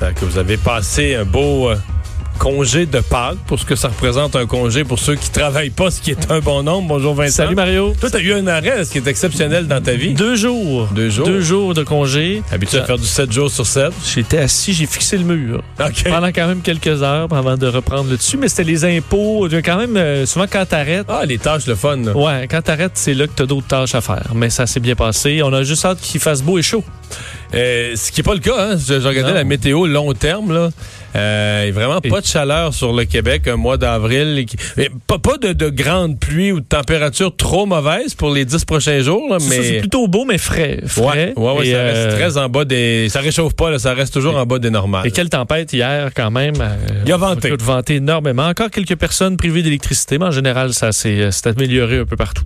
J'espère que vous avez passé un beau euh, congé de Pâques pour ce que ça représente un congé pour ceux qui travaillent pas, ce qui est un bon nombre. Bonjour Vincent. Salut Mario. Toi, tu as eu un arrêt, ce qui est exceptionnel dans ta vie. Deux jours. Deux jours. Deux jours de congé. Habitué à faire du 7 jours sur 7. J'étais assis, j'ai fixé le mur. OK. Pendant quand même quelques heures avant de reprendre le dessus, mais c'était les impôts. Quand même, euh, souvent quand t'arrêtes. Ah, les tâches, le fun. là. Ouais, quand t'arrêtes, c'est là que t'as d'autres tâches à faire. Mais ça s'est bien passé. On a juste hâte qu'il fasse beau et chaud. Euh, ce qui n'est pas le cas. Hein. Regardé Non. la météo long terme. Là. Euh, il y vraiment pas de chaleur sur le Québec un mois d'avril. mais Pas, pas de, de grande pluie ou de température trop mauvaise pour les dix prochains jours. là, C'est mais plutôt beau, mais frais. Ouais, frais. ouais, ouais, Et, ça euh, reste très en bas des. Ça réchauffe pas, là, ça reste toujours en bas des normales. Et quelle tempête hier, quand même. euh, Il a venté. écoute, venté énormément. Encore quelques personnes privées d'électricité, mais en général, ça s'est euh, s'est amélioré un peu partout.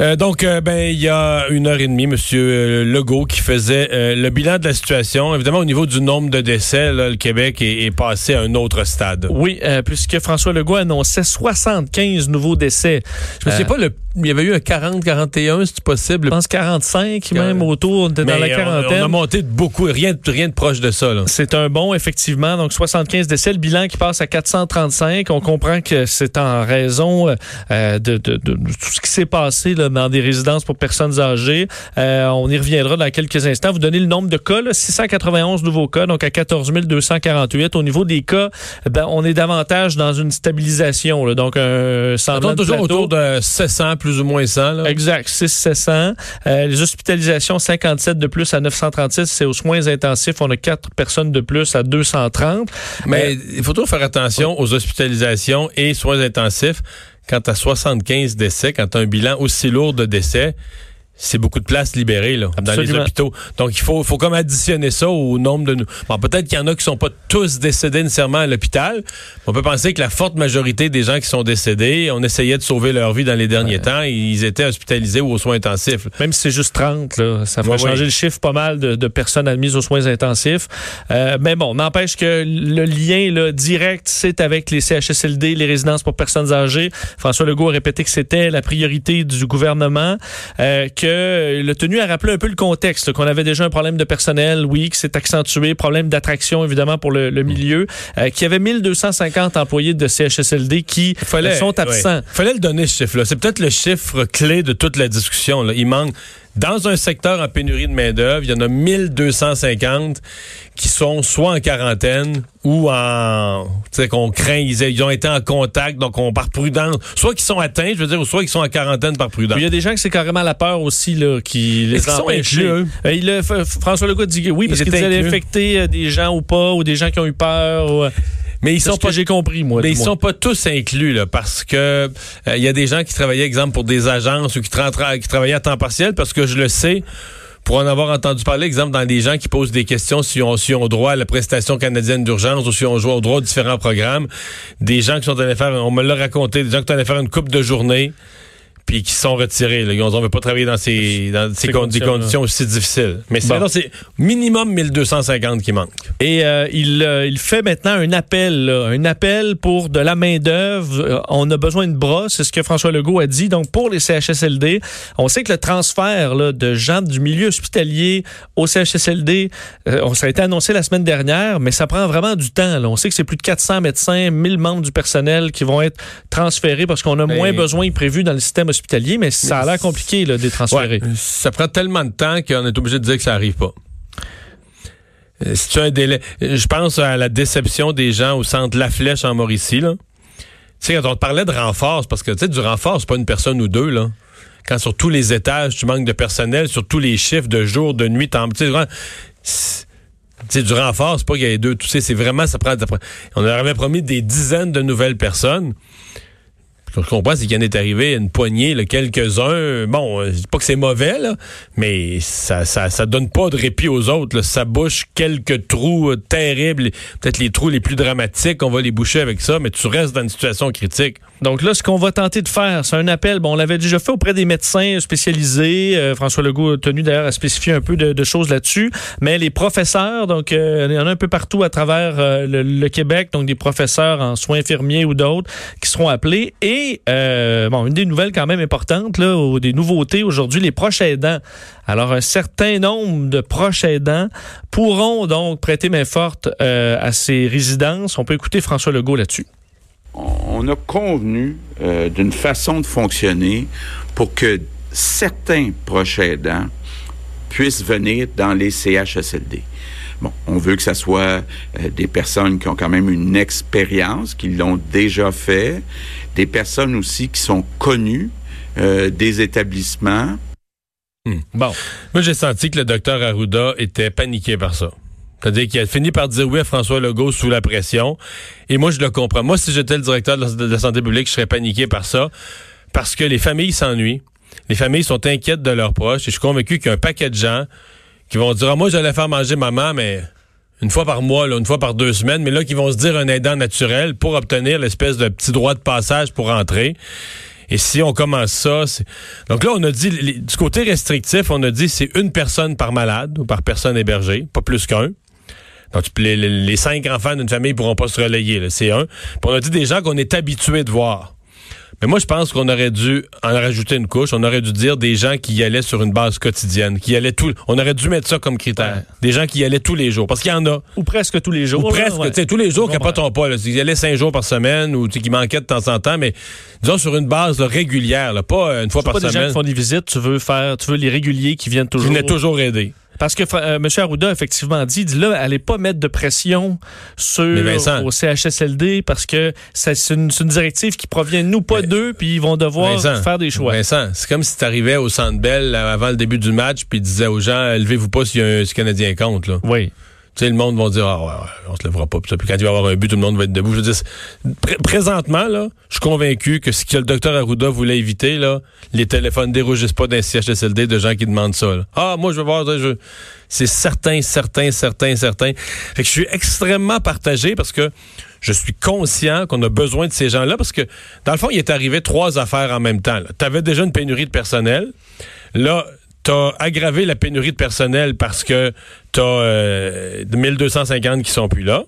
Euh, donc, euh, ben, il y a une heure et demie, Monsieur euh, Legault qui faisait euh, le bilan de la situation. Évidemment, au niveau du nombre de décès, là, le Québec est, est passé à un autre stade. Oui, puisque François Legault annonçait 75 nouveaux décès. Je me sais pas, le, il y avait eu un 40-41, c'est possible? Je pense 45 même autour, on était dans la on- On, quarantaine. a monté de beaucoup, rien, de- rien de proche de ça. C'est un bon, effectivement. Donc, 75 décès. Le bilan qui passe à 435. On comprend que c'est en raison de, de- de- de tout ce qui s'est passé là, dans des résidences pour personnes âgées. Euh, on y reviendra dans quelques instants. Vous donnez le nombre de cas, là, 691 nouveaux cas, donc à 14 248. Au niveau des cas, ben, on est davantage dans une stabilisation. là. donc, un semblant toujours plateau. autour de 700, plus ou moins 100. Là. Exact, 6 700. Euh, les hospitalisations, 57 de plus à 936. C'est aux soins intensifs. On a 4 personnes de plus à 230. Mais il faut toujours faire attention aux hospitalisations et soins intensifs. Quand tu as 75 décès, quand tu un bilan aussi lourd de décès, c'est beaucoup de places libérées là, dans les hôpitaux. Donc, il faut, faut comme additionner ça au nombre de... nous. Bon, peut-être qu'il y en a qui sont pas tous décédés nécessairement à l'hôpital. On peut penser que la forte majorité des gens qui sont décédés, on essayait de sauver leur vie dans les derniers temps. Ils étaient hospitalisés ou aux soins intensifs. Même si c'est juste 30, là, ça Ouais, changer ouais. le chiffre pas mal de, de personnes admises aux soins intensifs. Euh, mais bon, n'empêche que le lien là, direct, c'est avec les CHSLD, les résidences pour personnes âgées. François Legault a répété que c'était la priorité du gouvernement, euh, que il a tenu à rappeler un peu le contexte, qu'on avait déjà un problème de personnel, oui, que c'est accentué, problème d'attraction évidemment pour le, le milieu, euh, qu'il y avait 1250 employés de CHSLD qui euh, sont absents. ouais. fallait le donner ce chiffre-là. C'est peut-être le chiffre clé de toute la discussion. Là. Il manque dans un secteur en pénurie de main-d'œuvre, il y en a 1250 qui sont soit en quarantaine ou en. Tu sais, qu'on craint, ils, ils ont été en contact, donc on par prudence. Soit qu'ils sont atteints, je veux dire, ou soit qu'ils sont en quarantaine par prudence. Il y a des gens que c'est carrément la peur aussi là, qui les empêche. Euh, François Legault dit que oui, parce qu'il inclus. infecter euh, des gens ou pas, ou des gens qui ont eu peur. ou, euh, Mais ils sont pas j'ai compris, moi. Mais ils sont pas tous inclus là, parce que euh, il y a des gens qui travaillaient, exemple, pour des agences ou qui, tra- qui travaillaient à temps partiel, parce que je le sais. Pour en avoir entendu parler, exemple, dans des gens qui posent des questions si on, si on droit à la prestation canadienne d'urgence ou si on joue au droit aux différents programmes, des gens qui sont allés faire, on me l'a raconté, des gens qui sont allés faire une coupe de journée, puis qui sont retirés. Là. Ils ont, on veut pas travailler dans ces, dans ces Ces con- des conditions-là. conditions aussi difficiles. Mais Bon. c'est minimum 1250 qui manquent. Et euh, il, euh, il fait maintenant un appel, là, un appel pour de la main d'œuvre. Euh, on a besoin de bras, c'est ce que François Legault a dit. Donc pour les CHSLD, on sait que le transfert là, de gens du milieu hospitalier au CHSLD, ça a été annoncé la semaine dernière, mais ça prend vraiment du temps. là. On sait que c'est plus de 400 médecins, 1000 membres du personnel qui vont être transférés parce qu'on a Ben- moins besoin que prévu dans le système hospitalier, mais ça a l'air compliqué là, de les transférer. Ouais, ça prend tellement de temps qu'on est obligé de dire que ça arrive pas. Euh, Si tu as un délai, je pense à la déception des gens au centre La Flèche en Mauricie, là. Tu sais, quand on te parlait de renfort, parce que, tu sais, du renfort, c'est pas une personne ou deux, là. Quand sur tous les étages, tu manques de personnel, sur tous les chiffres de jour, de nuit, t'en- tu sais, vraiment, c'est- tu sais, du renfort, c'est pas qu'il y ait deux, tu sais, c'est vraiment, ça prend, ça prend- on leur avait promis des dizaines de nouvelles personnes. Ce que je comprends, c'est qu'il en est arrivé une poignée, quelques-uns. Bon, je dis pas que c'est mauvais, mais ça, ça, ça donne pas de répit aux autres. Ça bouche quelques trous euh, terribles, peut-être les trous les plus dramatiques. On va les boucher avec ça, mais tu restes dans une situation critique. Donc là, ce qu'on va tenter de faire, c'est un appel. Bon, on l'avait déjà fait auprès des médecins spécialisés. Euh, François Legault a tenu d'ailleurs à spécifier un peu de, choses là-dessus. Mais les professeurs, donc euh, il y en a un peu partout à travers euh, le, Québec, donc des professeurs en soins infirmiers ou d'autres qui seront appelés. Et bon, une des nouvelles quand même importantes, là, ou des nouveautés aujourd'hui, les proches aidants. Alors, un certain nombre de proches aidants pourront donc prêter main forte à ces résidences. On peut écouter François Legault là-dessus on a convenu euh, d'une façon de fonctionner pour que certains proches aidants puissent venir dans les CHSLD. Bon, on veut que ce soit euh, des personnes qui ont quand même une expérience, qui l'ont déjà fait, des personnes aussi qui sont connues euh, des établissements. Hmm. Bon, moi j'ai senti que le docteur Arruda était paniqué par ça. C'est-à-dire qu'il a fini par dire oui à François Legault sous la pression. Et moi, je le comprends. Moi, si j'étais le directeur de la santé publique, je serais paniqué par ça. Parce que les familles s'ennuient. Les familles sont inquiètes de leurs proches. Et je suis convaincu qu'il y a un paquet de gens qui vont dire, ah, moi, j'allais faire manger maman, mais une fois par mois, une fois par deux semaines, mais là, qui vont se dire un aidant naturel pour obtenir l'espèce de petit droit de passage pour entrer. Et si on commence ça, donc là on a dit du côté restrictif, on a dit c'est une personne par malade ou par personne hébergée, pas plus qu'un. Donc, les, les cinq enfants d'une famille pourront pas se relayer. C'est un. Puis on a dit des gens qu'on est habitué de voir. Mais moi, je pense qu'on aurait dû en rajouter une couche. On aurait dû dire des gens qui y allaient sur une base quotidienne, qui y allaient tout. On aurait dû mettre ça comme critère. Des gens qui y allaient tous les jours, parce qu'il y en a. Ou presque tous les jours. Ou presque, tu sais, tous les jours, capotons pas. Là. Ils y allaient cinq jours par semaine ou qui manquaient de temps en temps, mais disons sur une base régulière, pas euh, une fois par pas semaine. Des gens qui font des visites, tu veux faire, tu veux les réguliers qui viennent toujours. Qui venaient toujours aider. Parce que euh, M. Arruda a effectivement dit, dit là, allez pas mettre de pression sur au CHSLD parce que c'est une, directive qui provient de nous, pas d'eux, puis ils vont devoir faire des choix. Vincent, c'est comme si tu arrivais au Centre Bell avant le début du match puis disais aux gens, levez-vous pas s'il y a un Canadien compte. Là. Oui tu sais, le monde va dire, ah ouais, on se lèvera pas. Puis, quand il va y avoir un but, tout le monde va être debout. Je veux dire, présentement, là, je suis convaincu que ce que le docteur Arruda voulait éviter, là, les téléphones dérougissent pas d'un CHSLD de gens qui demandent ça. Ah, moi, je veux voir, je... c'est certain, certain, certain, certain. Fait que je suis extrêmement partagé parce que je suis conscient qu'on a besoin de ces gens-là parce que, dans le fond, il est arrivé trois affaires en même temps. Tu avais déjà une pénurie de personnel. Là, t'as aggravé la pénurie de personnel parce que t'as euh, 1250 qui sont plus là.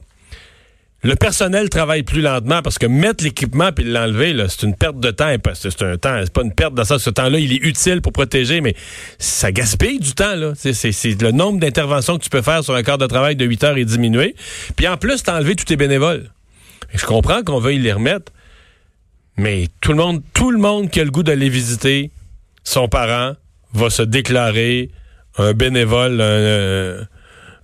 Le personnel travaille plus lentement parce que mettre l'équipement puis l'enlever, c'est une perte de temps. C'est un temps, c'est pas une perte dans. Ce temps-là, il est utile pour protéger, mais ça gaspille du temps. Là. C'est, le nombre d'interventions que tu peux faire sur un quart de travail de 8 heures est diminué. Puis en plus, t'as enlevé tous tes bénévoles. je comprends qu'on veuille les remettre, mais tout le monde, tout le monde qui a le goût d'aller visiter son parent, va se déclarer un bénévole, un,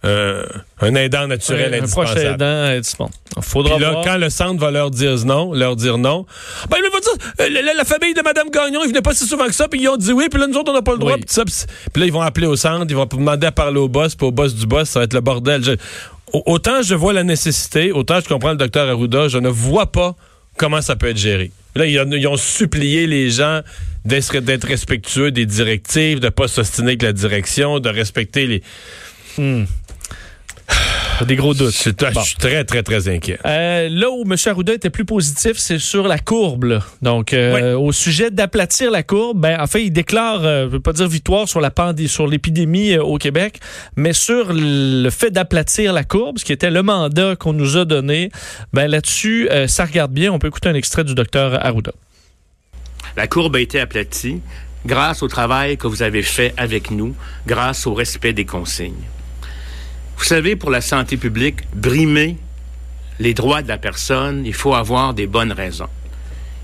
euh, un aidant naturel un proche aidant indispensable. Faudra Puis là, quand le centre va leur dire non, leur dire non, ben, il va dire, la, la, famille de Mme Gagnon, ils venaient pas si souvent que ça, puis ils ont dit oui, puis là, nous autres, on n'a pas le droit. Puis, là, ils vont appeler au centre, ils vont demander à parler au boss, puis au boss du boss, ça va être le bordel. autant je vois la nécessité, autant je comprends le docteur Arruda, je ne vois pas comment ça peut être géré. Là, ils ont, supplié les gens d'être respectueux des directives, de ne pas s'ostiner avec la direction, de respecter les... Hmm. Des gros doutes. Je, suis très, très, très inquiet. Euh, là où M. Arruda était plus positif, c'est sur la courbe. Donc, euh, au sujet d'aplatir la courbe, ben, en fait, il déclare, euh, je ne veux pas dire victoire sur la pandémie, sur l'épidémie au Québec, mais sur le fait d'aplatir la courbe, ce qui était le mandat qu'on nous a donné. Ben, là-dessus, ça regarde bien. On peut écouter un extrait du docteur Arruda. La courbe a été aplatie grâce au travail que vous avez fait avec nous, grâce au respect des consignes. Vous savez, pour la santé publique, brimer les droits de la personne, il faut avoir des bonnes raisons.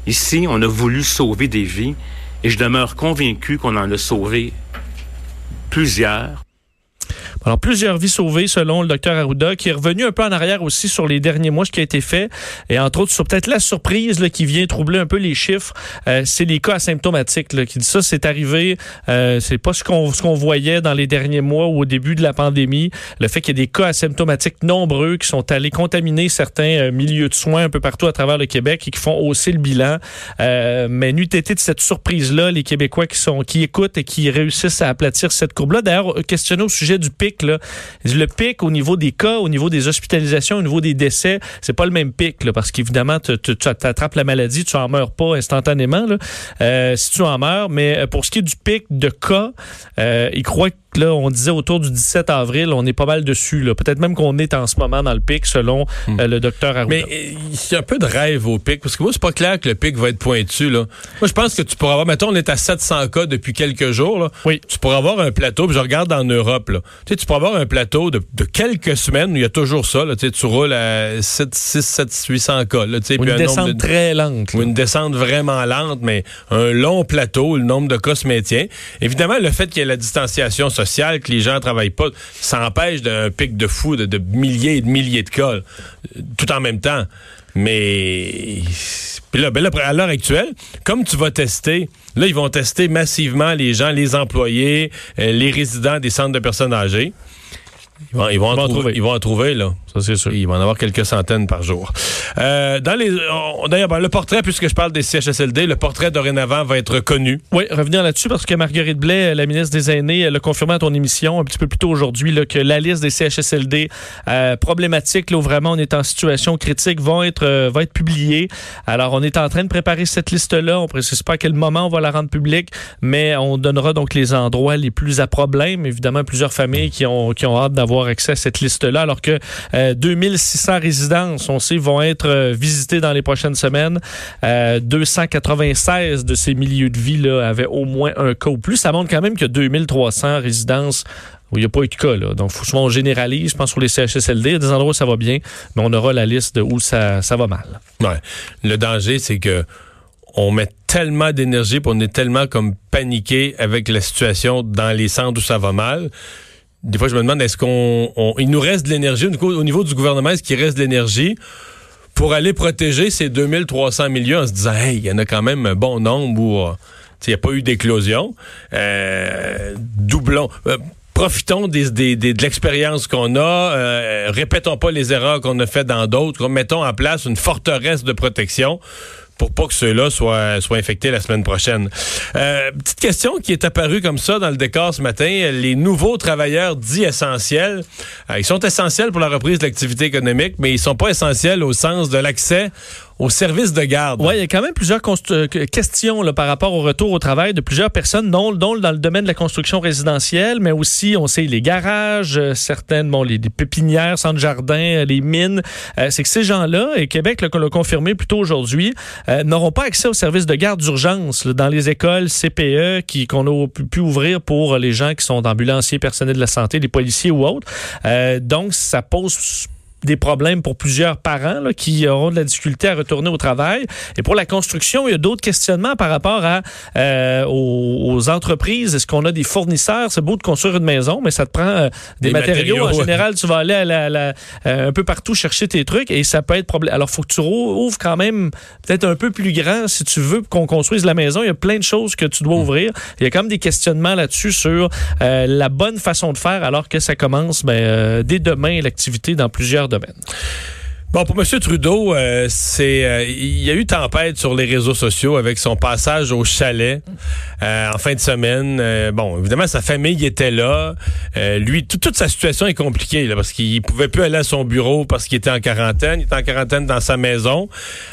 Ici, on a voulu sauver des vies et je demeure convaincu qu'on en a sauvé plusieurs. Alors, plusieurs vies sauvées selon le docteur Arruda, qui est revenu un peu en arrière aussi sur les derniers mois, ce qui a été fait. Et entre autres, sur peut-être la surprise là, qui vient troubler un peu les chiffres, euh, c'est les cas asymptomatiques. Là, qui dit ça, c'est arrivé, euh, c'est pas ce qu'on ce qu'on voyait dans les derniers mois ou au début de la pandémie. Le fait qu'il y ait des cas asymptomatiques nombreux qui sont allés contaminer certains euh, milieux de soins un peu partout à travers le Québec et qui font hausser le bilan. Euh, mais n'eût été de cette surprise-là, les Québécois qui sont qui écoutent et qui réussissent à aplatir cette courbe-là. D'ailleurs, questionné au sujet du pic, le pic au niveau des cas, au niveau des hospitalisations, au niveau des décès, c'est pas le même pic, là, parce qu'évidemment, tu attrapes la maladie, tu en meurs pas instantanément, euh, si tu en meurs. Mais pour ce qui est du pic de cas, euh, il croit que là, on disait autour du 17 avril, on est pas mal dessus. Peut-être même qu'on est en ce moment dans le pic, selon hmm. euh, le docteur Arruda. Mais il y a un peu de rêve au pic, parce que moi, c'est pas clair que le pic va être pointu. Là. Moi, je pense que tu pourras avoir, mettons, on est à 700 cas depuis quelques jours. Là. Oui. Tu pourras avoir un plateau, puis je regarde en Europe. Là. Tu, sais, tu pourras avoir un plateau de, quelques semaines où il y a toujours ça. Là. Tu, sais, tu roules à 7, 6, 7, 800 cas. Là, tu sais, ou une descente très lente. Ou une descente vraiment lente, mais un long plateau, le nombre de cas se maintient. Évidemment, le fait qu'il y ait la distanciation sociale, que les gens travaillent pas, ça empêche d'un pic de fou de, milliers et de milliers de cas, tout en même temps. Mais là, ben à l'heure actuelle, comme tu vas tester, là, ils vont tester massivement les gens, les employés, euh, les résidents des centres de personnes âgées. Ils vont, ils vont, en, trouver. Ils vont en trouver, là. Ça, c'est sûr. Ils vont en avoir quelques centaines par jour. Euh, dans les, d'ailleurs, ben, le portrait, puisque je parle des CHSLD, le portrait dorénavant va être connu. Oui, revenir là-dessus, parce que Marguerite Blais, la ministre des Aînés, elle a confirmé à ton émission un petit peu plus tôt aujourd'hui que la liste des CHSLD euh, problématiques, là où vraiment on est en situation critique, vont être, euh, va être publiée. Alors, on est en train de préparer cette liste-là. On précise pas à quel moment on va la rendre publique, mais on donnera donc les endroits les plus à problème. Évidemment, plusieurs familles qui ont, qui ont hâte d'avoir avoir accès à cette liste-là, alors que 2600 euh, résidences, on sait, vont être euh, visitées dans les prochaines semaines. 296 euh, de ces milieux de vie là, avaient au moins un cas ou plus. Ça montre quand même que 2300 résidences où il n'y a pas eu de cas. Là. Donc, souvent, on généralise, je pense, sur les CHSLD. Il y a des endroits où ça va bien, mais on aura la liste de où ça, ça va mal. Ouais. Le danger, c'est que on met tellement d'énergie, on est tellement comme paniqué avec la situation dans les centres où ça va mal, des fois, je me demande, est-ce qu'on, il nous reste de l'énergie au niveau du gouvernement, est-ce qu'il reste de l'énergie pour aller protéger ces 2300 millions en se disant, hey, il y en a quand même un bon nombre où euh, il n'y a pas eu d'éclosion. Euh, doublons. Euh, profitons de l'expérience qu'on a, répétons pas les erreurs qu'on a faites dans d'autres, mettons en place une forteresse de protection pour pas que ceux-là soient, soient infectés la semaine prochaine. Euh, petite question qui est apparue comme ça dans le décor ce matin. Les nouveaux travailleurs dits essentiels, euh, ils sont essentiels pour la reprise de l'activité économique, mais ils sont pas essentiels au sens de l'accès au service de garde. Oui, il y a quand même plusieurs euh, questions là, par rapport au retour au travail de plusieurs personnes, dont, dont, dans le domaine de la construction résidentielle, mais aussi, on sait, les garages, euh, certaines, bon, les, pépinières, centres jardins, euh, les mines. c'est que ces gens-là, et Québec l'a confirmé plus tôt aujourd'hui, n'auront pas accès au service de garde d'urgence dans les écoles CPE qu'on a pu, ouvrir pour les gens qui sont ambulanciers, personnels de la santé, les policiers ou autres. donc, ça pose des problèmes pour plusieurs parents là, qui auront de la difficulté à retourner au travail. Et pour la construction, il y a d'autres questionnements par rapport à euh, aux, entreprises. Est-ce qu'on a des fournisseurs? C'est beau de construire une maison, mais ça te prend euh, des, matériaux. En général, tu vas aller à la, la, euh, un peu partout chercher tes trucs et ça peut être problème. Alors, faut que tu ouvres quand même peut-être un peu plus grand si tu veux qu'on construise la maison. Il y a plein de choses que tu dois hmm. ouvrir. Il y a quand même des questionnements là-dessus sur la bonne façon de faire alors que ça commence ben, dès demain l'activité dans plusieurs domaine. Bon, pour M. Trudeau, euh, c'est euh, il y a eu tempête sur les réseaux sociaux avec son passage au chalet euh, en fin de semaine. bon, évidemment, sa famille était là. lui, toute sa situation est compliquée là, parce qu'il pouvait plus aller à son bureau parce qu'il était en quarantaine. Il était en quarantaine dans sa maison.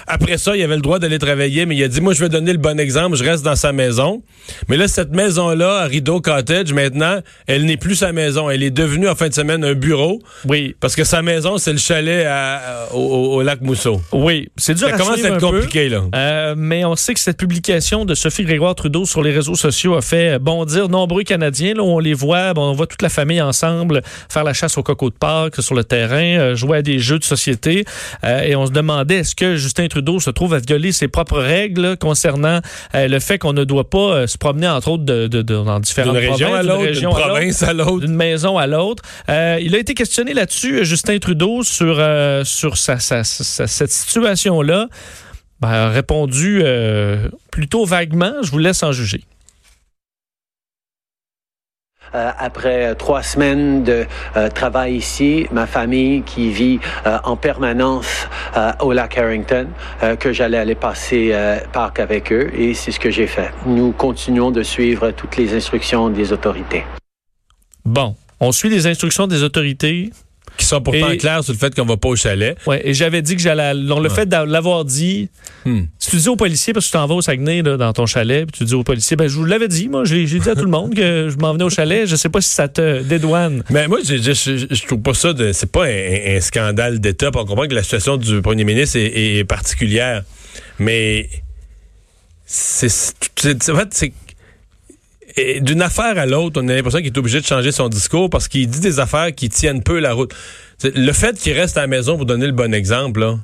Après ça, il avait le droit d'aller travailler, mais il a dit, moi, je vais donner le bon exemple, je reste dans sa maison. Mais là, cette maison-là, à Rideau Cottage, maintenant, elle n'est plus sa maison. Elle est devenue en fin de semaine un bureau. Oui. Parce que sa maison, c'est le chalet à au, au- au lac Mousseau. Oui, c'est dur Ça à commence à être peu. compliqué, là? Euh, mais on sait que cette publication de Sophie Grégoire Trudeau sur les réseaux sociaux a fait bondir nombreux Canadiens. Là, on les voit, bon, on voit toute la famille ensemble faire la chasse au coco de Pâques sur le terrain, euh, jouer à des jeux de société. Euh, et on se demandait est-ce que Justin Trudeau se trouve à violer ses propres règles concernant euh, le fait qu'on ne doit pas euh, se promener entre autres de, de- de- dans différentes D'une région provinces, à d'une l'autre, d'une région à l'autre province à l'autre. d'une maison à l'autre. Euh, il a été questionné là-dessus, Justin Trudeau, sur, euh, sur sa, sa- sa- cette situation-là. Ben, a répondu euh, plutôt vaguement. Je vous laisse en juger. Euh, après euh, trois semaines de euh, travail ici, ma famille qui vit euh, en permanence euh, au lac Harrington, que j'allais aller passer Pâques avec eux et c'est ce que j'ai fait. Nous continuons de suivre toutes les instructions des autorités. Bon, on suit les instructions des autorités. Qui sont pourtant Et- clairs sur le fait qu'on va pas au chalet. Ouais, et j'avais dit que j'allais. Donc, le fait de l'avoir dit, Hmm. si tu dis aux policiers, parce que tu t'en vas au Saguenay, là, dans ton chalet, puis tu dis aux policiers, ben, je vous l'avais dit, moi, j'ai dit à tout le monde que je m'en venais au chalet. Je sais pas si ça te dédouane. Mais moi, je, je, trouve pas ça de. C'est pas un, un scandale d'État. On comprend que la situation du premier ministre est, est particulière. Mais c'est- En fait, c'est. Et D'une affaire à l'autre, on a l'impression qu'il est obligé de changer son discours parce qu'il dit des affaires qui tiennent peu la route. Le fait qu'il reste à la maison pour donner le bon exemple, là.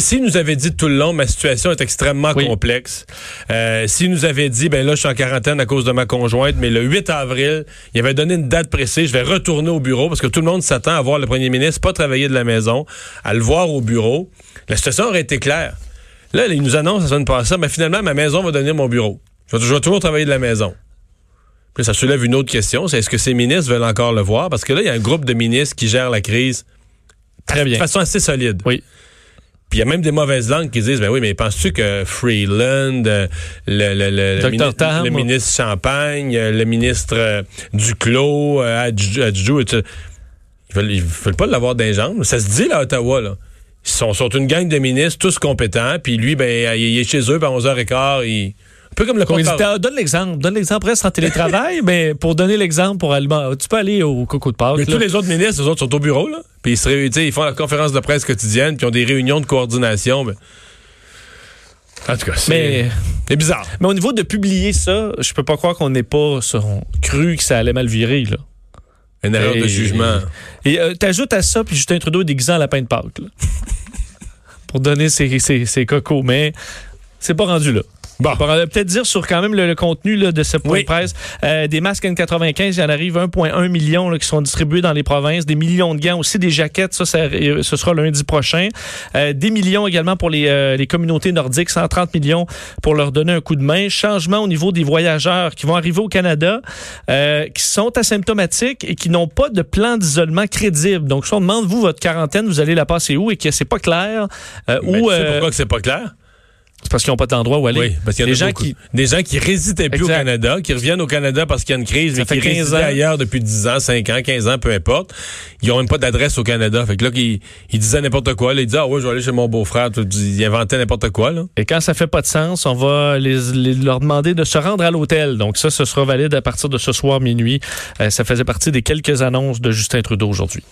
S'il nous avait dit tout le long, ma situation est extrêmement Oui. complexe. Euh, s'il nous avait dit, ben là, je suis en quarantaine à cause de ma conjointe, mais le 8 avril, il avait donné une date précise, je vais retourner au bureau parce que tout le monde s'attend à voir le premier ministre pas travailler de la maison, à le voir au bureau. La situation aurait été claire. Là, il nous annonce la semaine passée, mais finalement, ma maison va devenir mon bureau. Je vais, toujours travailler de la maison. Puis ça soulève une autre question, c'est est-ce que ces ministres veulent encore le voir? Parce que là, il y a un groupe de ministres qui gèrent la crise Très bien. de façon assez solide. Oui. Puis il y a même des mauvaises langues qui disent, ben oui, mais penses-tu que Freeland, le, le, le, Dr. le mini- Tam. le ministre Champagne, le ministre Duclos, euh, Adjou, ils veulent, ils veulent pas l'avoir des jambes. Ça se dit là à Ottawa, là. Ils sont, sont une gang de ministres, tous compétents, puis lui, ben, il est chez eux, puis à 11h15, il... Un peu comme le t'as- donne l'exemple. Donne l'exemple. Reste en télétravail, mais pour donner l'exemple pour allemand, tu peux aller au coco de Pâques. Mais là. tous les autres ministres, eux autres, sont au bureau, là. Puis ils, se réunissent, ils font la conférence de presse quotidienne, puis ils ont des réunions de coordination. Mais... En tout cas, c'est bizarre. Mais au niveau de publier ça, je peux pas croire qu'on n'ait pas on- cru que ça allait mal virer. Là. Une erreur de jugement. Et euh, t'ajoutes à ça, puis Justin Trudeau est déguisé en lapin de Pâques. là. pour donner ses, ses, ses cocos. Mais c'est pas rendu là. Bon. On va peut-être dire sur quand même le, le contenu là, de ce point Oui. de presse. Euh, des masques N95, il y en arrive 1,1 million là, qui sont distribués dans les provinces. Des millions de gants aussi, des jaquettes, ça, ça, euh, ce sera lundi prochain. Euh, des millions également pour les, euh, les communautés nordiques, 130 millions pour leur donner un coup de main. Changement au niveau des voyageurs qui vont arriver au Canada, euh, qui sont asymptomatiques et qui n'ont pas de plan d'isolement crédible. Donc, si on demande, vous, votre quarantaine, vous allez la passer où et que c'est pas clair, euh, Mais ou tu sais euh, pourquoi que c'est pas clair? C'est parce qu'ils n'ont pas d'endroit où aller. Oui, parce qu'il y en Des a gens beaucoup. qui Des gens qui résidaient plus Exact. au Canada, qui reviennent au Canada parce qu'il y a une crise, Ça mais qui 15 résidaient ailleurs depuis 10 ans, 5 ans, 15 ans, peu importe. Ils ont même pas d'adresse au Canada. Fait que là, ils, ils disaient n'importe quoi. Là, ils disaient, ah ouais, je vais aller chez mon beau-frère. Ils inventaient n'importe quoi, là. Et quand ça fait pas de sens, on va les, les- leur demander de se rendre à l'hôtel. Donc ça, ce sera valide à partir de ce soir minuit. Euh, ça faisait partie des quelques annonces de Justin Trudeau aujourd'hui.